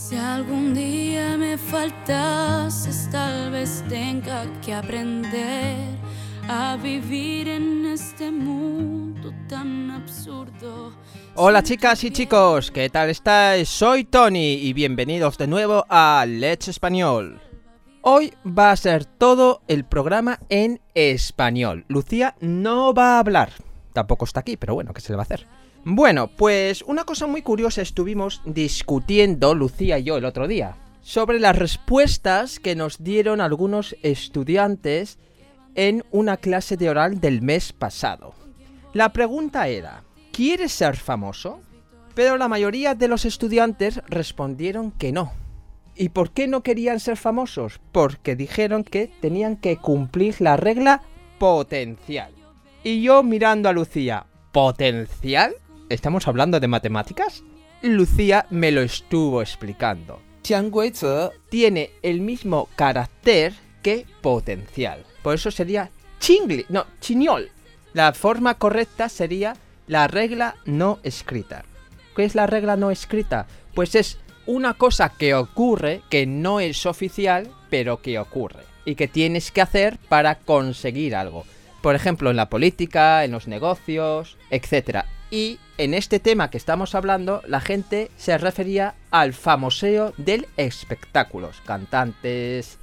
Si algún día me faltas, tal vez tenga que aprender a vivir en este mundo tan absurdo. Hola chicas y chicos, ¿qué tal estáis? Soy Tony y bienvenidos de nuevo a Let's Español. Hoy va a ser todo el programa en español. Lucía no va a hablar. Tampoco está aquí, pero bueno, ¿qué se le va a hacer? Bueno, pues una cosa muy curiosa estuvimos discutiendo Lucía y yo el otro día. Sobre las respuestas que nos dieron algunos estudiantes en una clase de oral del mes pasado. La pregunta era, ¿quieres ser famoso? Pero la mayoría de los estudiantes respondieron que no. ¿Y por qué no querían ser famosos? Porque dijeron que tenían que cumplir la regla potencial. Y yo mirando a Lucía, ¿potencial? ¿Estamos hablando de matemáticas? Lucía me lo estuvo explicando. tiene el mismo carácter que potencial. Por eso sería chingli, no, chiñol. La forma correcta sería la regla no escrita. ¿Qué es la regla no escrita? Pues es una cosa que ocurre, que no es oficial, pero que ocurre. Y que tienes que hacer para conseguir algo. Por ejemplo, en la política, en los negocios, etc. Y en este tema que estamos hablando, la gente se refería al famoseo del espectáculos. Cantantes,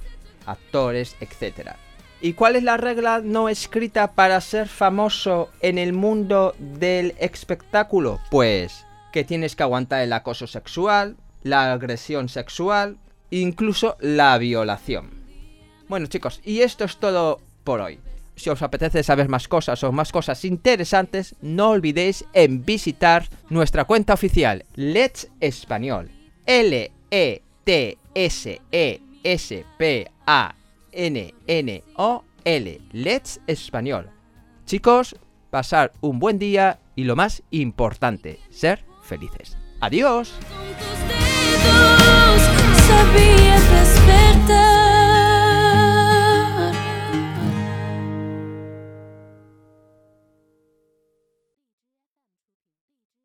actores, etc. ¿Y cuál es la regla no escrita para ser famoso en el mundo del espectáculo? Pues que tienes que aguantar el acoso sexual, la agresión sexual, incluso la violación. Bueno chicos, y esto es todo por hoy. Si os apetece saber más cosas o más cosas interesantes, no olvidéis en visitar nuestra cuenta oficial Let's Español. L E T S E S P A N N O L. Let's Español. Chicos, pasar un buen día y lo más importante, ser felices. Adiós.